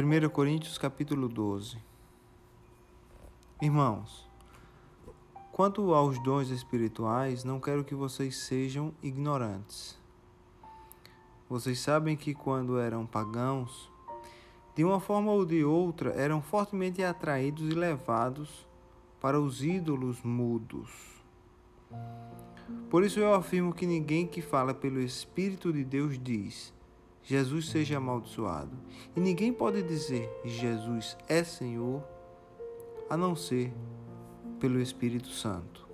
1 Coríntios capítulo 12 Irmãos, quanto aos dons espirituais, não quero que vocês sejam ignorantes. Vocês sabem que quando eram pagãos, de uma forma ou de outra, eram fortemente atraídos e levados para os ídolos mudos. Por isso eu afirmo que ninguém que fala pelo Espírito de Deus diz: Jesus seja amaldiçoado. E ninguém pode dizer Jesus é Senhor a não ser pelo Espírito Santo.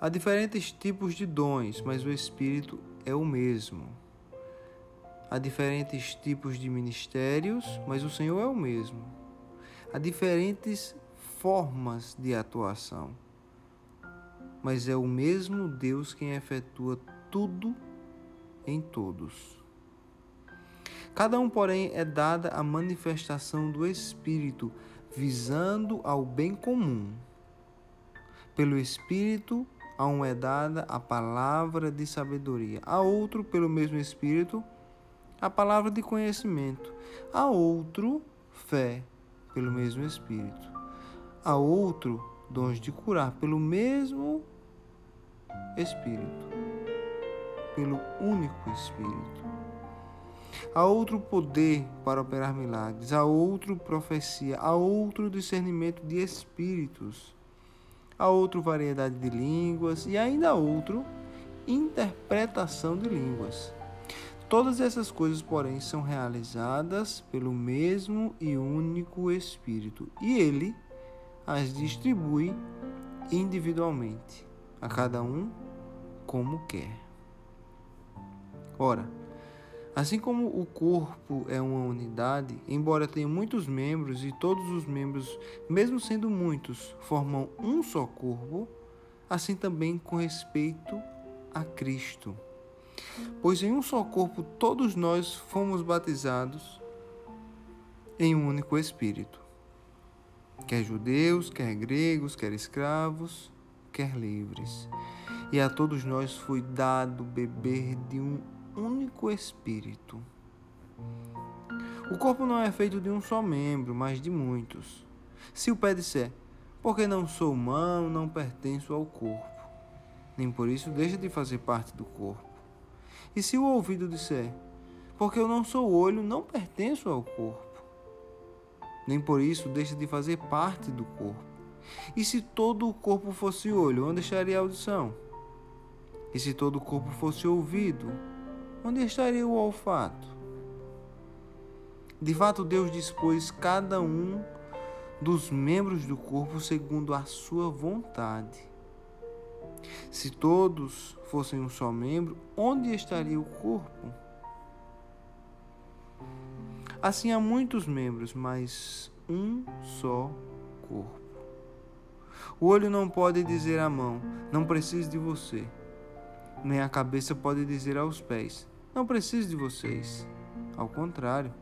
Há diferentes tipos de dons, mas o Espírito é o mesmo. Há diferentes tipos de ministérios, mas o Senhor é o mesmo. Há diferentes formas de atuação, mas é o mesmo Deus quem efetua tudo em todos. Cada um, porém, é dada a manifestação do Espírito, visando ao bem comum. Pelo Espírito, a um é dada a palavra de sabedoria, a outro, pelo mesmo Espírito, a palavra de conhecimento, a outro, fé, pelo mesmo Espírito, a outro, dons de curar, pelo mesmo Espírito pelo único Espírito. Há outro poder para operar milagres, há outro profecia, há outro discernimento de espíritos, há outra variedade de línguas e ainda outro interpretação de línguas. Todas essas coisas, porém, são realizadas pelo mesmo e único Espírito, e ele as distribui individualmente, a cada um como quer. Ora, assim como o corpo é uma unidade, embora tenha muitos membros e todos os membros, mesmo sendo muitos, formam um só corpo, assim também com respeito a Cristo. Pois em um só corpo todos nós fomos batizados em um único Espírito, quer judeus, quer gregos, quer escravos, quer livres. E a todos nós foi dado beber de um único Espírito. O corpo não é feito de um só membro, mas de muitos. Se o pé disser, porque não sou mão, não pertenço ao corpo, nem por isso deixa de fazer parte do corpo. E se o ouvido disser, porque eu não sou olho, não pertenço ao corpo, nem por isso deixa de fazer parte do corpo. E se todo o corpo fosse olho, onde estaria a audição? E se todo o corpo fosse ouvido, onde estaria o olfato? De fato, Deus dispôs cada um dos membros do corpo segundo a sua vontade. Se todos fossem um só membro, onde estaria o corpo? Assim há muitos membros, mas um só corpo. O olho não pode dizer à mão: Não preciso de você nem a cabeça pode dizer aos pés: Não preciso de vocês. Ao contrário,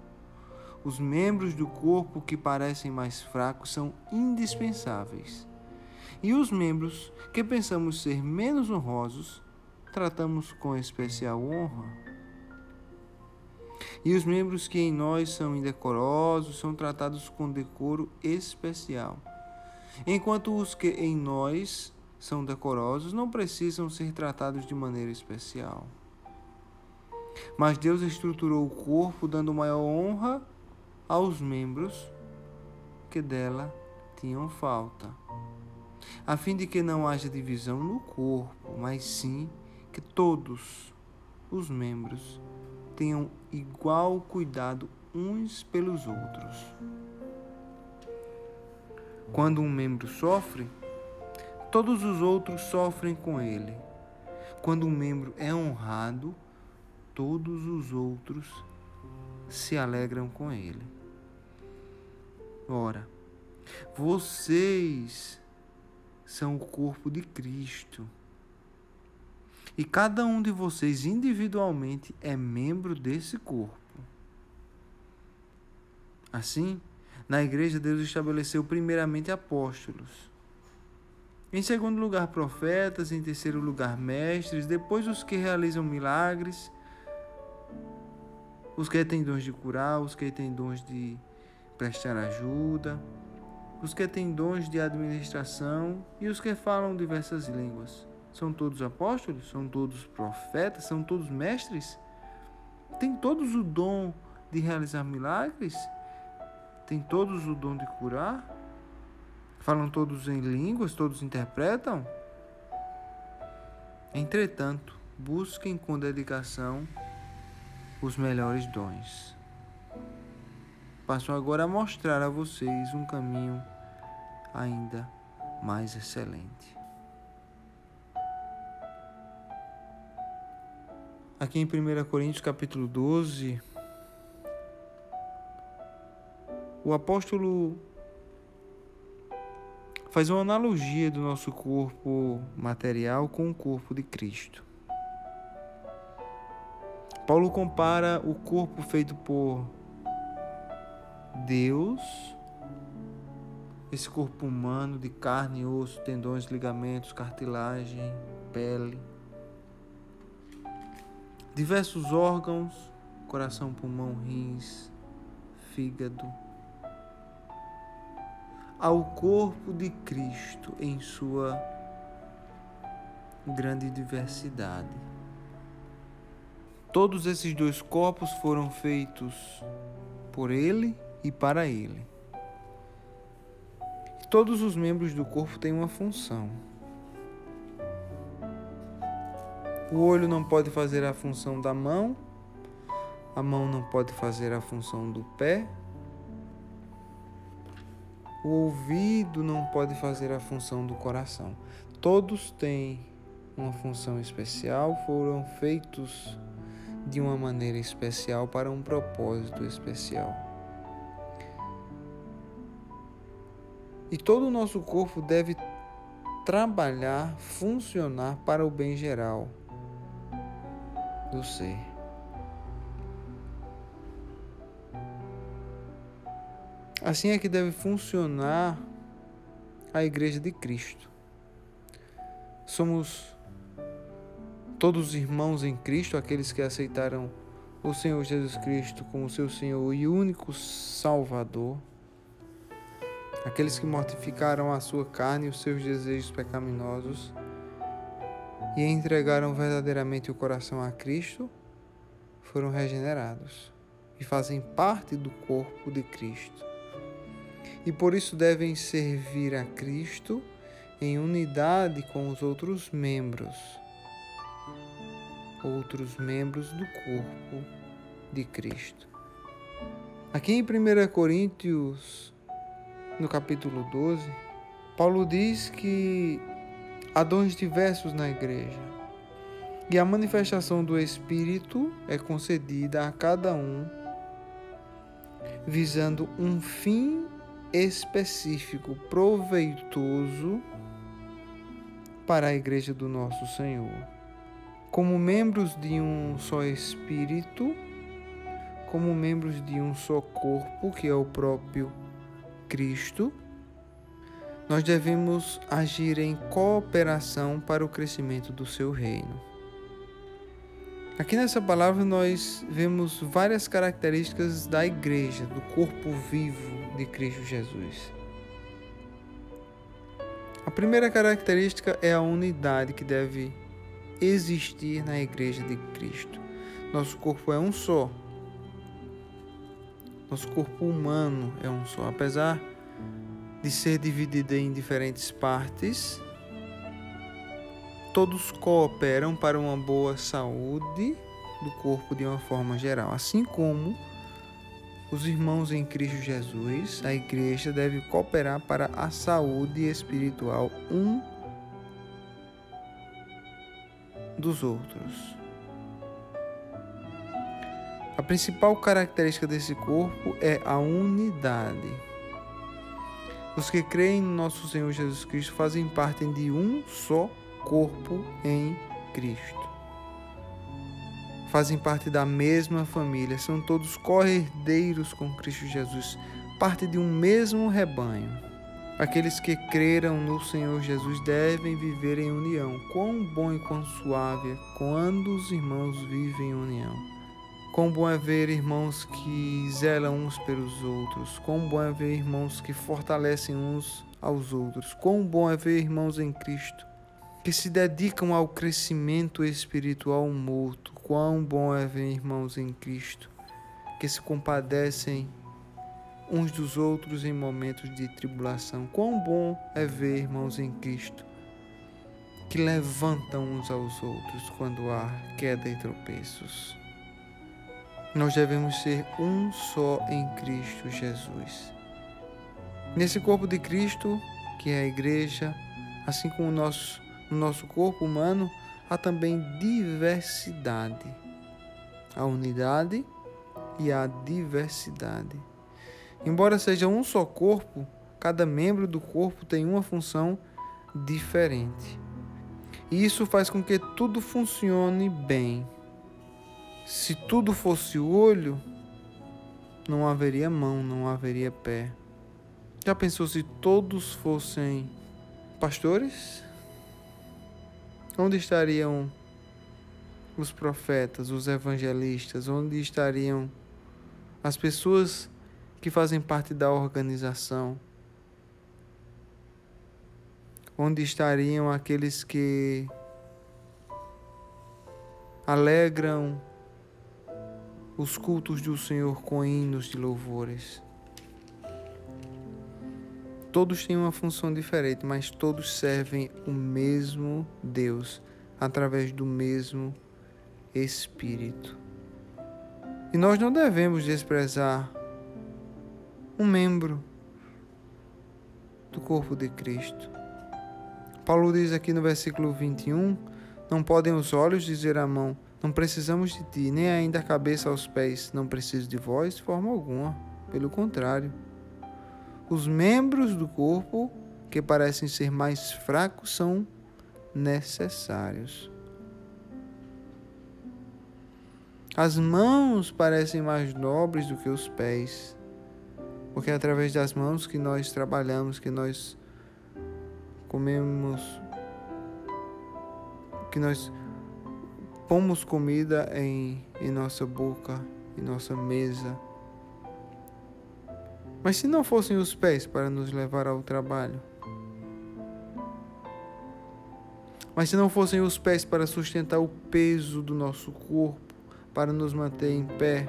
os membros do corpo que parecem mais fracos são indispensáveis. E os membros que pensamos ser menos honrosos, tratamos com especial honra. E os membros que em nós são indecorosos são tratados com decoro especial, enquanto os que em nós são decorosos não precisam ser tratados de maneira especial. Mas Deus estruturou o corpo dando maior honra aos membros que dela tinham falta, a fim de que não haja divisão no corpo, mas sim que todos os membros tenham igual cuidado uns pelos outros. Quando um membro sofre, todos os outros sofrem com ele. Quando um membro é honrado, todos os outros se alegram com ele. Ora, vocês são o corpo de Cristo. E cada um de vocês individualmente é membro desse corpo. Assim, na igreja, Deus estabeleceu primeiramente apóstolos em segundo lugar, profetas. Em terceiro lugar, mestres. Depois, os que realizam milagres. os que têm dons de curar, os que têm dons de prestar ajuda, os que têm dons de administração e os que falam diversas línguas. São todos apóstolos? São todos profetas? São todos mestres? Tem todos o dom de realizar milagres? Tem todos o dom de curar? Falam todos em línguas? Todos interpretam? Entretanto, busquem com dedicação os melhores dons. Passo agora a mostrar a vocês um caminho ainda mais excelente. Aqui em 1 Coríntios capítulo 12, o apóstolo faz uma analogia do nosso corpo material com o corpo de Cristo. Paulo compara o corpo feito por Deus, esse corpo humano de carne, osso, tendões, ligamentos, cartilagem, pele, diversos órgãos, coração, pulmão, rins, fígado, ao corpo de Cristo em sua grande diversidade. Todos esses dois corpos foram feitos por Ele e para Ele. Todos os membros do corpo têm uma função. O olho não pode fazer a função da mão, a mão não pode fazer a função do pé, o ouvido não pode fazer a função do coração. Todos têm uma função especial, foram feitos de uma maneira especial para um propósito especial. E todo o nosso corpo deve trabalhar, funcionar para o bem geral do ser. Assim é que deve funcionar a Igreja de Cristo. Somos todos irmãos em Cristo, aqueles que aceitaram o Senhor Jesus Cristo como seu Senhor e único Salvador, aqueles que mortificaram a sua carne e os seus desejos pecaminosos e entregaram verdadeiramente o coração a Cristo, foram regenerados e fazem parte do corpo de Cristo. E por isso devem servir a Cristo em unidade com os outros membros outros membros do corpo de Cristo. Aqui em 1 Coríntios, no capítulo 12, Paulo diz que há dons diversos na igreja e a manifestação do Espírito é concedida a cada um visando um fim específico, proveitoso para a igreja do nosso Senhor como membros de um só Espírito, como membros de um só corpo, que é o próprio Cristo, nós devemos agir em cooperação para o crescimento do seu reino. Aqui nessa palavra nós vemos várias características da igreja, do corpo vivo de Cristo Jesus. A primeira característica é a unidade que deve existir na Igreja de Cristo. Nosso corpo é um só. Nosso corpo humano é um só. Apesar de ser dividido em diferentes partes, todos cooperam para uma boa saúde do corpo de uma forma geral. Assim como os irmãos em Cristo Jesus, a igreja deve cooperar para a saúde espiritual um dos outros. A principal característica desse corpo é a unidade. Os que creem no nosso Senhor Jesus Cristo fazem parte de um só corpo em Cristo. Fazem parte da mesma família, são todos corredeiros com Cristo Jesus, parte de um mesmo rebanho. Aqueles que creram no Senhor Jesus devem viver em união. Quão bom e quão suave é quando os irmãos vivem em união. Quão bom é ver irmãos que zelam uns pelos outros. Quão bom é ver irmãos que fortalecem uns aos outros. Quão bom é ver irmãos em Cristo que se dedicam ao crescimento espiritual mútuo. Quão bom é ver irmãos em Cristo que se compadecem uns dos outros em momentos de tribulação. Quão bom é ver irmãos em Cristo que levantam uns aos outros quando há queda e tropeços. Nós devemos ser um só em Cristo Jesus. Nesse corpo de Cristo, que é a igreja, assim como no nosso, no nosso corpo humano, há também diversidade. A unidade e a diversidade. Embora seja um só corpo, cada membro do corpo tem uma função diferente. E isso faz com que tudo funcione bem. Se tudo fosse olho, não haveria mão, não haveria pé. Já pensou se todos fossem pastores? Onde estariam os profetas, os evangelistas? Onde estariam as pessoas que fazem parte da organização? Onde estariam aqueles que alegram os cultos do Senhor com hinos de louvores. Todos têm uma função diferente, mas todos servem o mesmo Deus através do mesmo Espírito. E nós não devemos desprezar um membro do corpo de Cristo. Paulo diz aqui no versículo 21: Não podem os olhos dizer à mão, não precisamos de ti, nem ainda a cabeça aos pés. Não preciso de vós de forma alguma. Pelo contrário, os membros do corpo que parecem ser mais fracos são necessários. As mãos parecem mais nobres do que os pés, porque é através das mãos que nós trabalhamos, que nós comemos, que nós pomos comida em, em nossa boca, em nossa mesa. Mas se não fossem os pés para nos levar ao trabalho? Mas se não fossem os pés para sustentar o peso do nosso corpo, para nos manter em pé?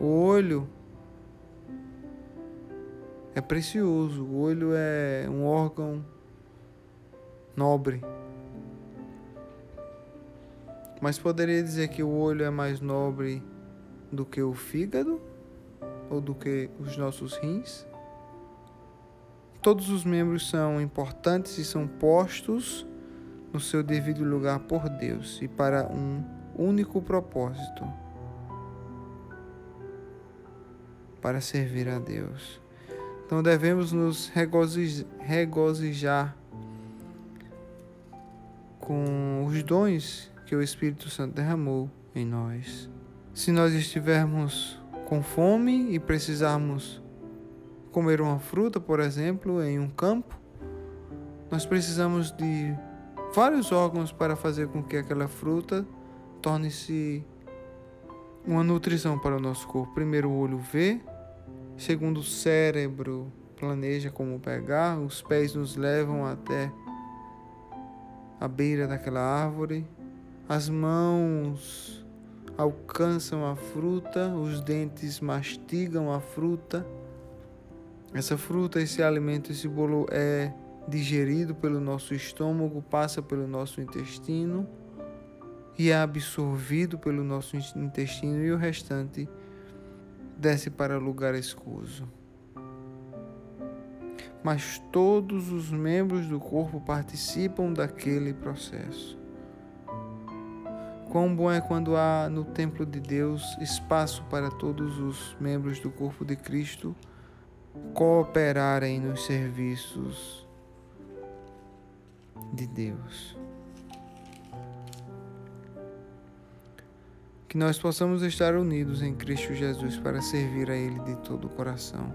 O olho é precioso, o olho é um órgão nobre. Mas poderia dizer que o olho é mais nobre do que o fígado ou do que os nossos rins? Todos os membros são importantes e são postos no seu devido lugar por Deus e para um único propósito: para servir a Deus. Então devemos nos regozijar com os dons que o Espírito Santo derramou em nós. Se nós estivermos com fome e precisarmos comer uma fruta, por exemplo, em um campo, nós precisamos de vários órgãos para fazer com que aquela fruta torne-se uma nutrição para o nosso corpo. Primeiro, o olho vê, segundo, o cérebro planeja como pegar, os pés nos levam até a beira daquela árvore, as mãos alcançam a fruta, os dentes mastigam a fruta. Essa fruta, esse alimento, esse bolo é digerido pelo nosso estômago, passa pelo nosso intestino e é absorvido pelo nosso intestino e o restante desce para lugar escuso. Mas todos os membros do corpo participam daquele processo. Quão bom é quando há no templo de Deus espaço para todos os membros do corpo de Cristo cooperarem nos serviços de Deus. Que nós possamos estar unidos em Cristo Jesus para servir a Ele de todo o coração.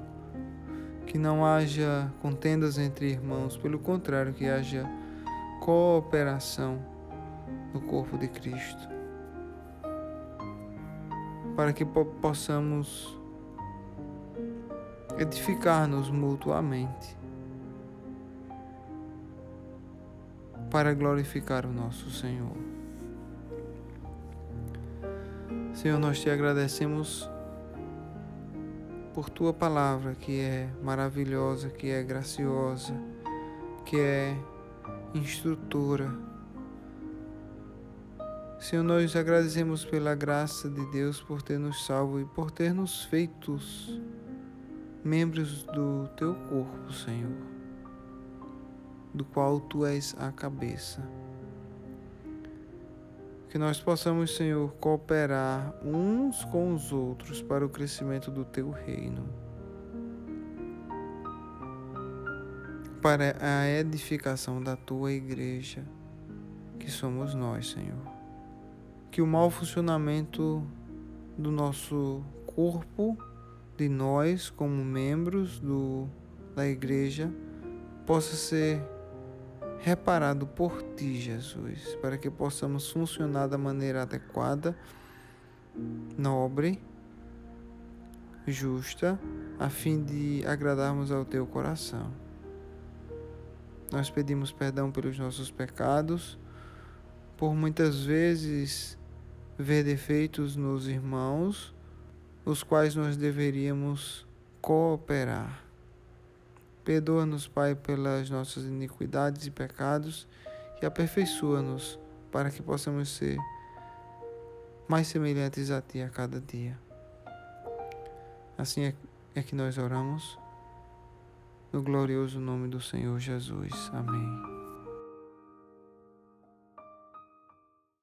Que não haja contendas entre irmãos, pelo contrário, que haja cooperação no corpo de Cristo. para que possamos edificar-nos mutuamente para glorificar o nosso Senhor. Senhor, nós te agradecemos por tua palavra que é maravilhosa, que é graciosa, que é instrutora. Senhor, nós agradecemos pela graça de Deus por ter nos salvo e por ter nos feitos membros do teu corpo, Senhor, do qual tu és a cabeça. Que nós possamos, Senhor, cooperar uns com os outros para o crescimento do teu reino. Para a edificação da tua igreja, que somos nós, Senhor. Que o mau funcionamento do nosso corpo de nós, como membros do, da igreja, possa ser reparado por ti, Jesus, para que possamos funcionar da maneira adequada, nobre, justa, a fim de agradarmos ao teu coração. Nós pedimos perdão pelos nossos pecados, por muitas vezes ver defeitos nos irmãos os quais nós deveríamos cooperar. Perdoa-nos, Pai, pelas nossas iniquidades e pecados e aperfeiçoa-nos para que possamos ser mais semelhantes a Ti a cada dia. Assim é, é que nós oramos, no glorioso nome do Senhor Jesus. Amém.